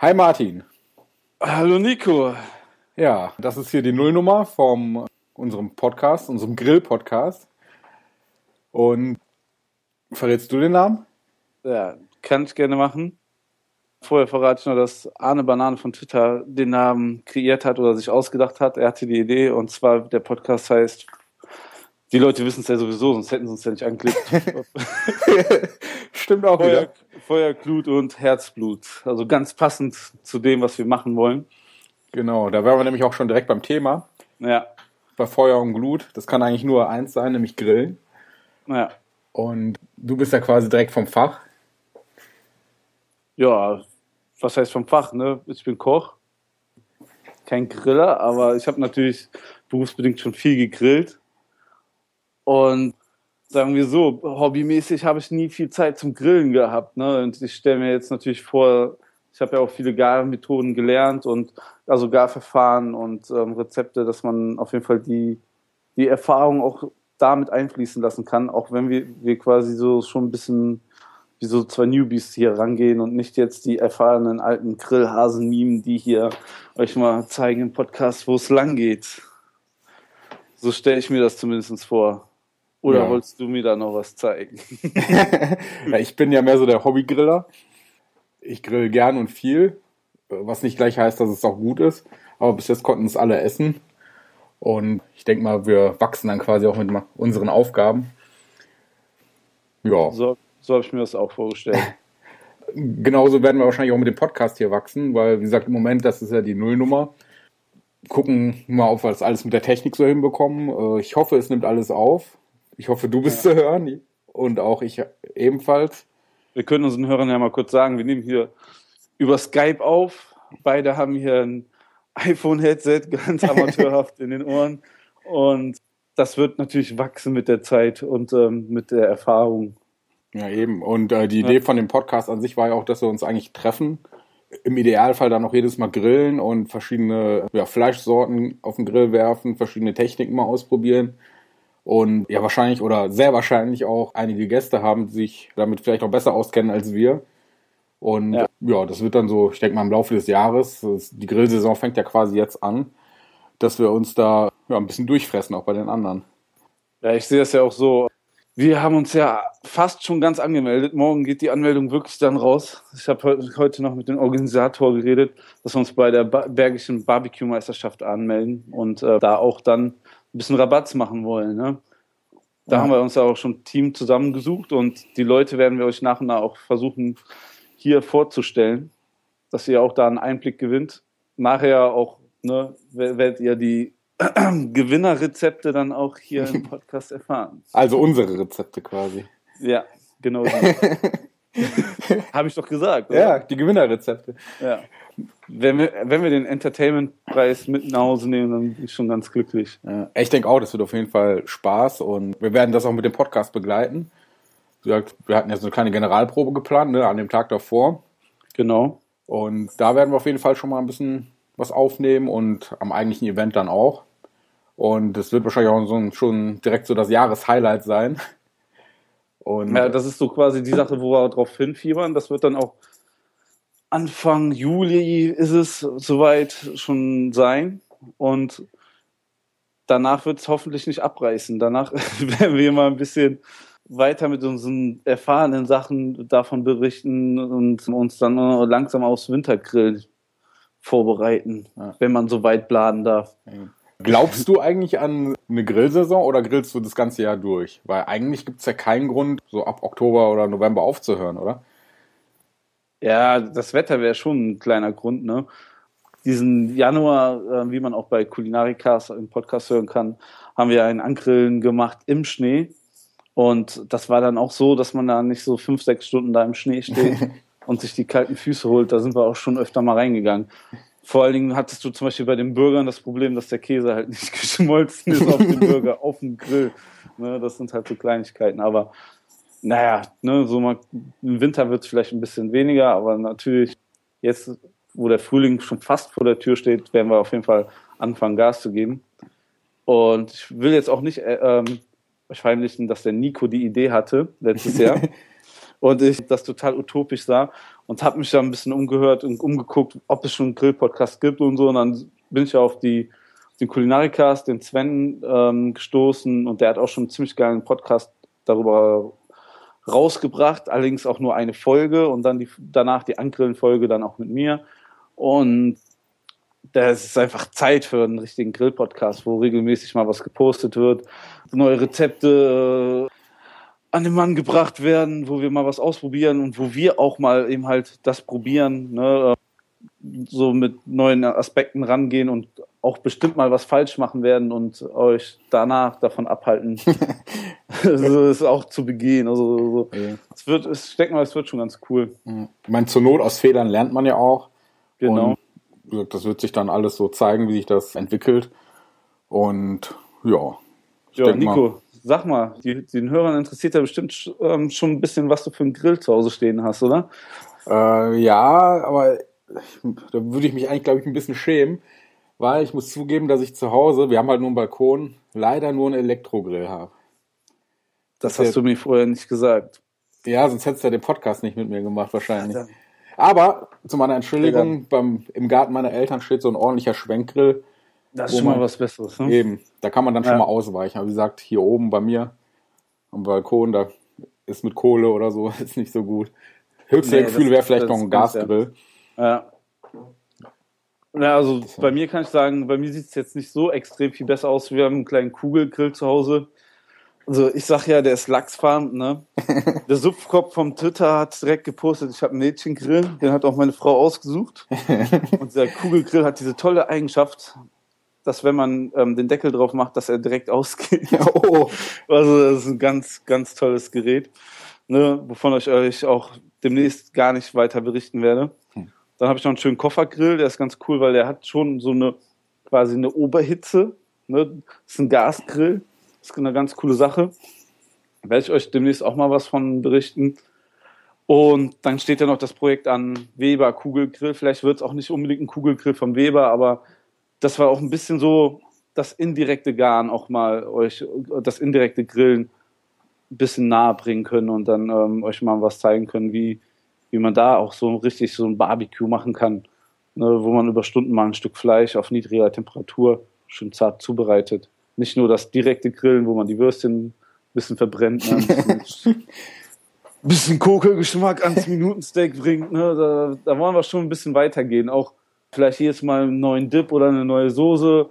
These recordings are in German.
Hi Martin. Hallo Nico. Ja, das ist hier die Nullnummer von unserem Podcast, unserem Grill-Podcast. Und verrätst du den Namen? Ja, kann ich gerne machen. Vorher verrate ich nur, dass Arne Banane von Twitter den Namen kreiert hat oder sich ausgedacht hat. Er hatte die Idee und zwar der Podcast heißt die Leute wissen es ja sowieso, sonst hätten sie uns ja nicht angeklickt. Stimmt auch Feuer, wieder. Feuerglut und Herzblut. Also ganz passend zu dem, was wir machen wollen. Genau, da wären wir nämlich auch schon direkt beim Thema. Ja. Bei Feuer und Glut. Das kann eigentlich nur eins sein, nämlich Grillen. Ja. Und du bist ja quasi direkt vom Fach. Ja, was heißt vom Fach, ne? Ich bin Koch. Kein Griller, aber ich habe natürlich berufsbedingt schon viel gegrillt. Und sagen wir so, hobbymäßig habe ich nie viel Zeit zum Grillen gehabt. Ne? Und ich stelle mir jetzt natürlich vor, ich habe ja auch viele Garmethoden gelernt und also Garverfahren und ähm, Rezepte, dass man auf jeden Fall die, die Erfahrung auch damit einfließen lassen kann, auch wenn wir, wir quasi so schon ein bisschen wie so zwei Newbies hier rangehen und nicht jetzt die erfahrenen alten Grillhasen mimen, die hier euch mal zeigen im Podcast, wo es lang geht. So stelle ich mir das zumindest vor. Oder Ja. wolltest du mir da noch was zeigen? Ja, ich bin ja mehr so der Hobbygriller. Ich grill gern und viel, was nicht gleich heißt, dass es auch gut ist. Aber bis jetzt konnten es alle essen. Und ich denke mal, wir wachsen dann quasi auch mit unseren Aufgaben. Ja, So, so habe ich mir das auch vorgestellt. genauso werden wir wahrscheinlich auch mit dem Podcast hier wachsen, weil, wie gesagt, im Moment, das ist ja die Nullnummer. Gucken mal, ob wir das alles mit der Technik so hinbekommen. Äh, Ich hoffe, es nimmt alles auf. Ich hoffe, du bist zu hören und auch ich ebenfalls. Wir können unseren Hörern ja mal kurz sagen, wir nehmen hier über Skype auf. Beide haben hier ein iPhone-Headset, ganz amateurhaft in den Ohren. Und das wird natürlich wachsen mit der Zeit und ähm, mit der Erfahrung. Ja, eben. Und äh, die Idee von dem Podcast an sich war ja auch, dass wir uns eigentlich treffen. Im Idealfall dann auch jedes Mal grillen und verschiedene ja, Fleischsorten auf den Grill werfen, verschiedene Techniken mal ausprobieren. Und ja, wahrscheinlich oder sehr wahrscheinlich auch einige Gäste haben, sich damit vielleicht auch besser auskennen als wir. Und ja, Ja. das wird dann so, ich denke mal, im Laufe des Jahres, die Grillsaison fängt ja quasi jetzt an, dass wir uns da ja, ein bisschen durchfressen, auch bei den anderen. Ja, ich sehe das ja auch so. Wir haben uns ja fast schon ganz angemeldet. Morgen geht die Anmeldung wirklich dann raus. Ich habe heu- heute noch mit dem Organisator geredet, dass wir uns bei der Bergischen Barbecue-Meisterschaft anmelden und äh, da auch dann ein bisschen Rabatz machen wollen. Ne? Da Ja. haben wir uns ja auch schon ein Team zusammengesucht und die Leute werden wir euch nach und nach auch versuchen, hier vorzustellen, dass ihr auch da einen Einblick gewinnt. Nachher auch ne, wer- werdet ihr die Gewinnerrezepte dann auch hier im Podcast erfahren. Also unsere Rezepte quasi. Ja, genau. Habe ich doch gesagt. Oder? Ja, die Gewinnerrezepte. ja. Wenn, wir, wenn wir den Entertainment-Preis mit nach Hause nehmen, dann bin ich schon ganz glücklich. Ja, ich denke auch, das wird auf jeden Fall Spaß und wir werden das auch mit dem Podcast begleiten. Wie gesagt, wir hatten ja so eine kleine Generalprobe geplant, ne, an dem Tag davor. Genau. Und da werden wir auf jeden Fall schon mal ein bisschen was aufnehmen und am eigentlichen Event dann auch. Und das wird wahrscheinlich auch so ein, schon direkt so das Jahreshighlight sein. Und Ja, das ist so quasi die Sache, wo wir drauf hinfiebern. Das wird dann auch Anfang Juli ist es soweit schon sein. Und danach wird es hoffentlich nicht abreißen. Danach werden wir mal ein bisschen weiter mit unseren erfahrenen Sachen davon berichten und uns dann langsam aufs Wintergrill vorbereiten, Ja. wenn man so weit planen darf. Glaubst du eigentlich an eine Grillsaison oder grillst du das ganze Jahr durch? Weil eigentlich gibt es ja keinen Grund, so ab Oktober oder November aufzuhören, oder? Ja, das Wetter wäre schon ein kleiner Grund, ne? Diesen Januar, äh, wie man auch bei Kulinarikas im Podcast hören kann, haben wir ein Angrillen gemacht im Schnee. Und das war dann auch so, dass man da nicht so fünf, sechs Stunden da im Schnee steht und sich die kalten Füße holt. Da sind wir auch schon öfter mal reingegangen. Vor allen Dingen hattest du zum Beispiel bei den Burgern das Problem, dass der Käse halt nicht geschmolzen ist auf dem Burger, auf dem Grill. Ne, das sind halt so Kleinigkeiten. Aber naja, ne, so mal, im Winter wird es vielleicht ein bisschen weniger, aber natürlich jetzt, wo der Frühling schon fast vor der Tür steht, werden wir auf jeden Fall anfangen, Gas zu geben. Und ich will jetzt auch nicht äh, ähm, verheimlichen, dass der Nico die Idee hatte letztes Jahr. Und ich das total utopisch sah und habe mich da ein bisschen umgehört und umgeguckt, ob es schon einen Grill-Podcast gibt und so. Und dann bin ich auf die den Kulinarikast, den Sven ähm, gestoßen und der hat auch schon einen ziemlich geilen Podcast darüber rausgebracht, allerdings auch nur eine Folge und dann die, danach die Angrillen-Folge dann auch mit mir. Und das ist einfach Zeit für einen richtigen Grill-Podcast, wo regelmäßig mal was gepostet wird, neue Rezepte an den Mann gebracht werden, wo wir mal was ausprobieren und wo wir auch mal eben halt das probieren, ne, so mit neuen Aspekten rangehen und auch bestimmt mal was falsch machen werden und euch danach davon abhalten, so ist auch zu begehen. Also so. ja. es wird, es steckt mal, es wird schon ganz cool. Ich meine, zur Not aus Fehlern lernt man ja auch. Genau. Und das wird sich dann alles so zeigen, wie sich das entwickelt. Und ja. Ja, Nico, mal, sag mal, die, den Hörern interessiert ja bestimmt ähm, schon ein bisschen, was du für einen Grill zu Hause stehen hast, oder? Äh, ja, aber da würde ich mich eigentlich, glaube ich, ein bisschen schämen, weil ich muss zugeben, dass ich zu Hause, wir haben halt nur einen Balkon, leider nur einen Elektrogrill habe. Das, das hast du mir vorher nicht gesagt. Ja, sonst hättest du ja den Podcast nicht mit mir gemacht, wahrscheinlich. Ja, Aber zu meiner Entschuldigung, beim, im Garten meiner Eltern steht so ein ordentlicher Schwenkgrill. Das ist schon mal was Besseres. Ne? Eben, da kann man dann ja. schon mal ausweichen. Aber wie gesagt, hier oben bei mir am Balkon, da ist mit Kohle oder so, ist nicht so gut. Höchste nee, Gefühl wäre vielleicht noch ein Gasgrill. Ja. Ja, also bei mir kann ich sagen, bei mir sieht es jetzt nicht so extrem viel besser aus. Wir haben einen kleinen Kugelgrill zu Hause. Also ich sag ja, der ist Lachsfarm, ne? Der Supfkopf vom Twitter hat direkt gepostet, ich habe einen Mädchengrill, den hat auch meine Frau ausgesucht. Und der Kugelgrill hat diese tolle Eigenschaft, dass wenn man ähm, den Deckel drauf macht, dass er direkt ausgeht. Oh. Also das ist ein ganz, ganz tolles Gerät, ne? wovon ich euch auch demnächst gar nicht weiter berichten werde. Dann habe ich noch einen schönen Koffergrill, der ist ganz cool, weil der hat schon so eine quasi eine Oberhitze. Ne? Das ist ein Gasgrill. Das ist eine ganz coole Sache. Werde ich euch demnächst auch mal was von berichten. Und dann steht ja noch das Projekt an Weber Kugelgrill. Vielleicht wird es auch nicht unbedingt ein Kugelgrill vom Weber, aber das war auch ein bisschen so das indirekte Garn auch mal euch, das indirekte Grillen ein bisschen nahe bringen können und dann ähm, euch mal was zeigen können, wie, wie man da auch so richtig so ein Barbecue machen kann, ne, wo man über Stunden mal ein Stück Fleisch auf niedriger Temperatur schön zart zubereitet. Nicht nur das direkte Grillen, wo man die Würstchen ein bisschen verbrennt, ne, ein bisschen, bisschen Kokelgeschmack ans Minutensteak bringt. Ne, da, da wollen wir schon ein bisschen weitergehen. Auch vielleicht jedes Mal einen neuen Dip oder eine neue Soße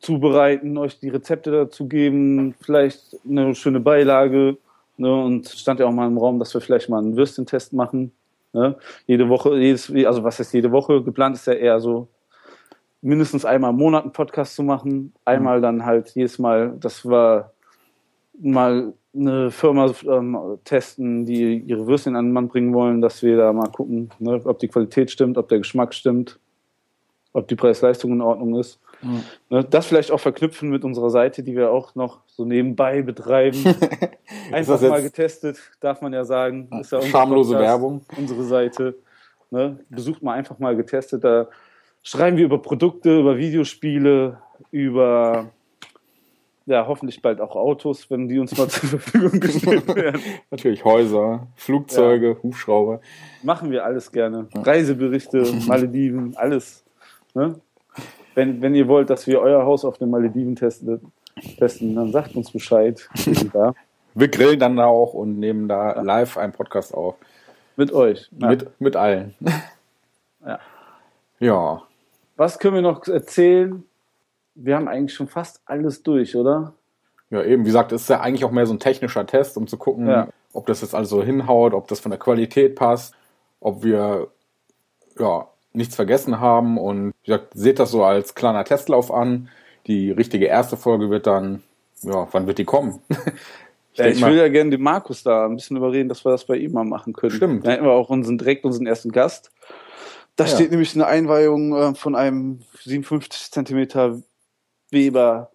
zubereiten, euch die Rezepte dazu geben, vielleicht eine schöne Beilage Ne, und stand ja auch mal im Raum, dass wir vielleicht mal einen Würstchentest machen. Ne? Jede Woche, jedes, also was heißt jede Woche? Geplant ist ja eher so, mindestens einmal im Monat einen Podcast zu machen. Einmal dann halt jedes Mal, dass wir mal eine Firma ähm, testen, die ihre Würstchen an den Mann bringen wollen, dass wir da mal gucken, ne, ob die Qualität stimmt, ob der Geschmack stimmt, ob die Preis-Leistung in Ordnung ist. Mhm. Das vielleicht auch verknüpfen mit unserer Seite, die wir auch noch so nebenbei betreiben. Einfach mal getestet, darf man ja sagen. Ist ja Schamlose Podcast, Werbung. Unsere Seite. Ne? Besucht mal einfach mal getestet. Da schreiben wir über Produkte, über Videospiele, über ja, hoffentlich bald auch Autos, wenn die uns mal zur Verfügung gestellt werden. Natürlich Häuser, Flugzeuge, ja. Hubschrauber. Machen wir alles gerne. Reiseberichte, Malediven, alles. Ne? wenn, wenn ihr wollt, dass wir euer Haus auf den Malediven testen, testen dann sagt uns Bescheid. wir grillen dann da auch und nehmen da live einen Podcast auf. Mit euch. Ja. Mit, mit allen. Ja. Ja. Was können wir noch erzählen? Wir haben eigentlich schon fast alles durch, oder? Ja, eben, wie gesagt, ist ja eigentlich auch mehr so ein technischer Test, um zu gucken, ja. ob das jetzt also hinhaut, ob das von der Qualität passt, ob wir ja, nichts vergessen haben und wie gesagt, seht das so als kleiner Testlauf an. Die richtige erste Folge wird dann, ja, wann wird die kommen? ich, ja, ich will ja gerne den Markus da ein bisschen überreden, dass wir das bei ihm mal machen können. Stimmt. Da hätten wir auch unseren, direkt unseren ersten Gast. Da ja. steht nämlich eine Einweihung äh, von einem 57 Zentimeter Weber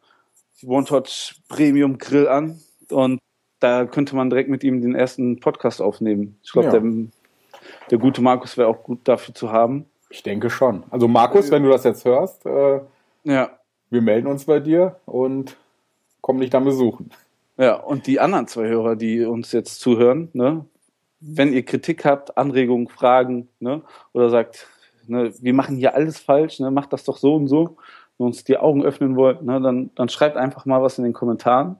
One-Touch Premium Grill an und da könnte man direkt mit ihm den ersten Podcast aufnehmen. Ich glaube, ja. der, der gute Markus wäre auch gut dafür zu haben. Ich denke schon. Also Markus, wenn du das jetzt hörst, äh, ja. wir melden uns bei dir und kommen dich dann besuchen. Ja, und die anderen zwei Hörer, die uns jetzt zuhören, ne? wenn ihr Kritik habt, Anregungen, Fragen, ne, oder sagt, ne, wir machen hier alles falsch, ne, macht das doch so und so, und uns die Augen öffnen wollt, ne, dann, dann schreibt einfach mal was in den Kommentaren.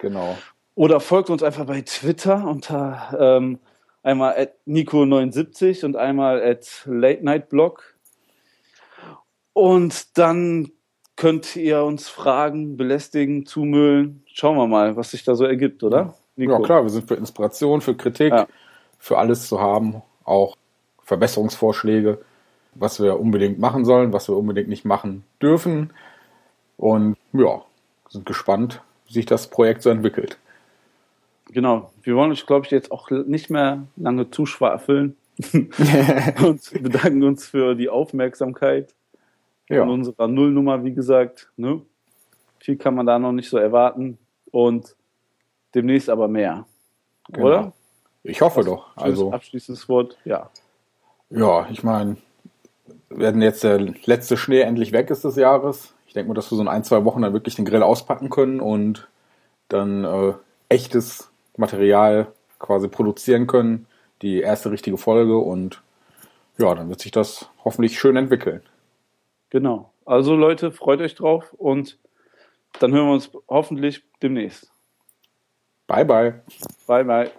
Genau. Oder folgt uns einfach bei Twitter unter ähm, einmal at Nico79 und einmal at Late Night Blog. Und dann könnt ihr uns fragen, belästigen, zumüllen. Schauen wir mal, was sich da so ergibt, oder? Nico? Ja, klar, wir sind für Inspiration, für Kritik, ja. für alles zu haben, auch Verbesserungsvorschläge, was wir unbedingt machen sollen, was wir unbedingt nicht machen dürfen. Und ja, sind gespannt, wie sich das Projekt so entwickelt. Genau, wir wollen euch, glaube ich, jetzt auch nicht mehr lange zuschwafeln und bedanken uns für die Aufmerksamkeit ja. von unserer Nullnummer, wie gesagt. Ne? Viel kann man da noch nicht so erwarten und demnächst aber mehr. Genau. Oder? Ich hoffe doch. Also abschließendes Wort, ja. Ja, ich meine, werden jetzt der letzte Schnee endlich weg ist des Jahres. Ich denke mal, dass wir so in ein, zwei Wochen dann wirklich den Grill auspacken können und dann äh, echtes Material quasi produzieren können. Die erste richtige Folge und ja, dann wird sich das hoffentlich schön entwickeln. Genau. Also Leute, freut euch drauf und dann hören wir uns hoffentlich demnächst. Bye bye. Bye bye.